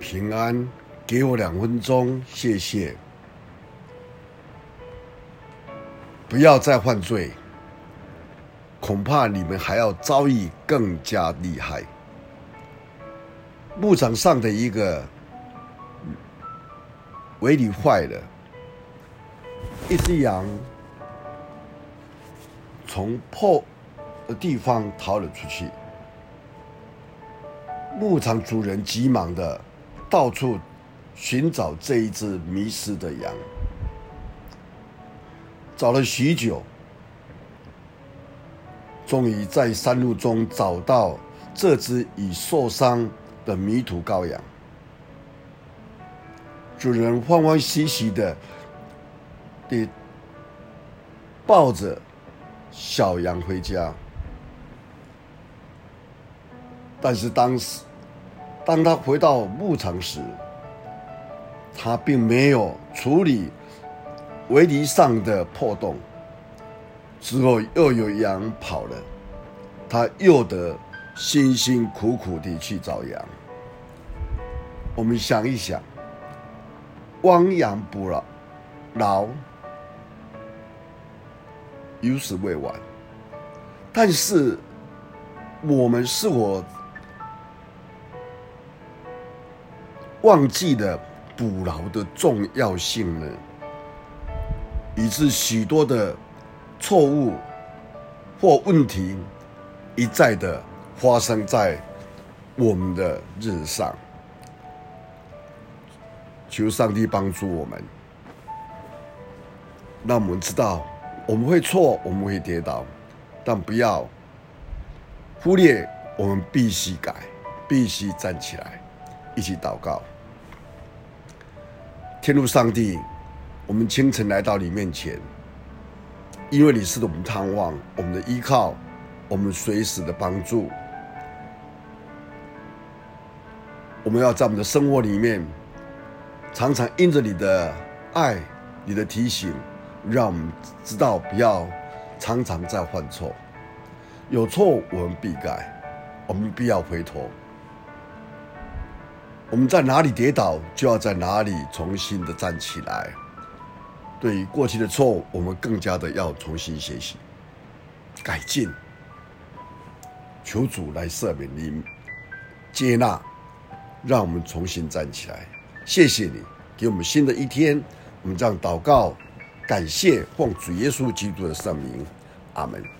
平安，给我两分钟，谢谢。不要再犯罪，恐怕你们还要遭遇更加厉害。牧场上的一个围篱坏了，一只羊从破的地方逃了出去。牧场主人急忙的到处寻找这一只迷失的羊。找了许久，终于在山路中找到这只已受伤的迷途羔羊。主人欢欢喜喜的地抱着小羊回家，但是当时当他回到牧场时，他并没有处理。围篱上的破洞之后，又有羊跑了，他又得辛辛苦苦地去找羊。我们想一想，亡羊补牢，牢有始未完。但是，我们是否忘记了补牢的重要性呢？以致许多的错误或问题一再的发生在我们的日上，求上帝帮助我们，让我们知道我们会错，我们会跌倒，但不要忽略我们必须改，必须站起来，一起祷告，天父上帝。我们清晨来到你面前，因为你是我们盼望、我们的依靠、我们随时的帮助。我们要在我们的生活里面，常常因着你的爱、你的提醒，让我们知道不要常常在犯错。有错我们必改，我们必要回头。我们在哪里跌倒，就要在哪里重新的站起来。对于过去的错误，我们更加的要重新学习、改进，求主来赦免你、接纳，让我们重新站起来。谢谢你给我们新的一天，我们这样祷告，感谢奉主耶稣基督的圣名，阿门。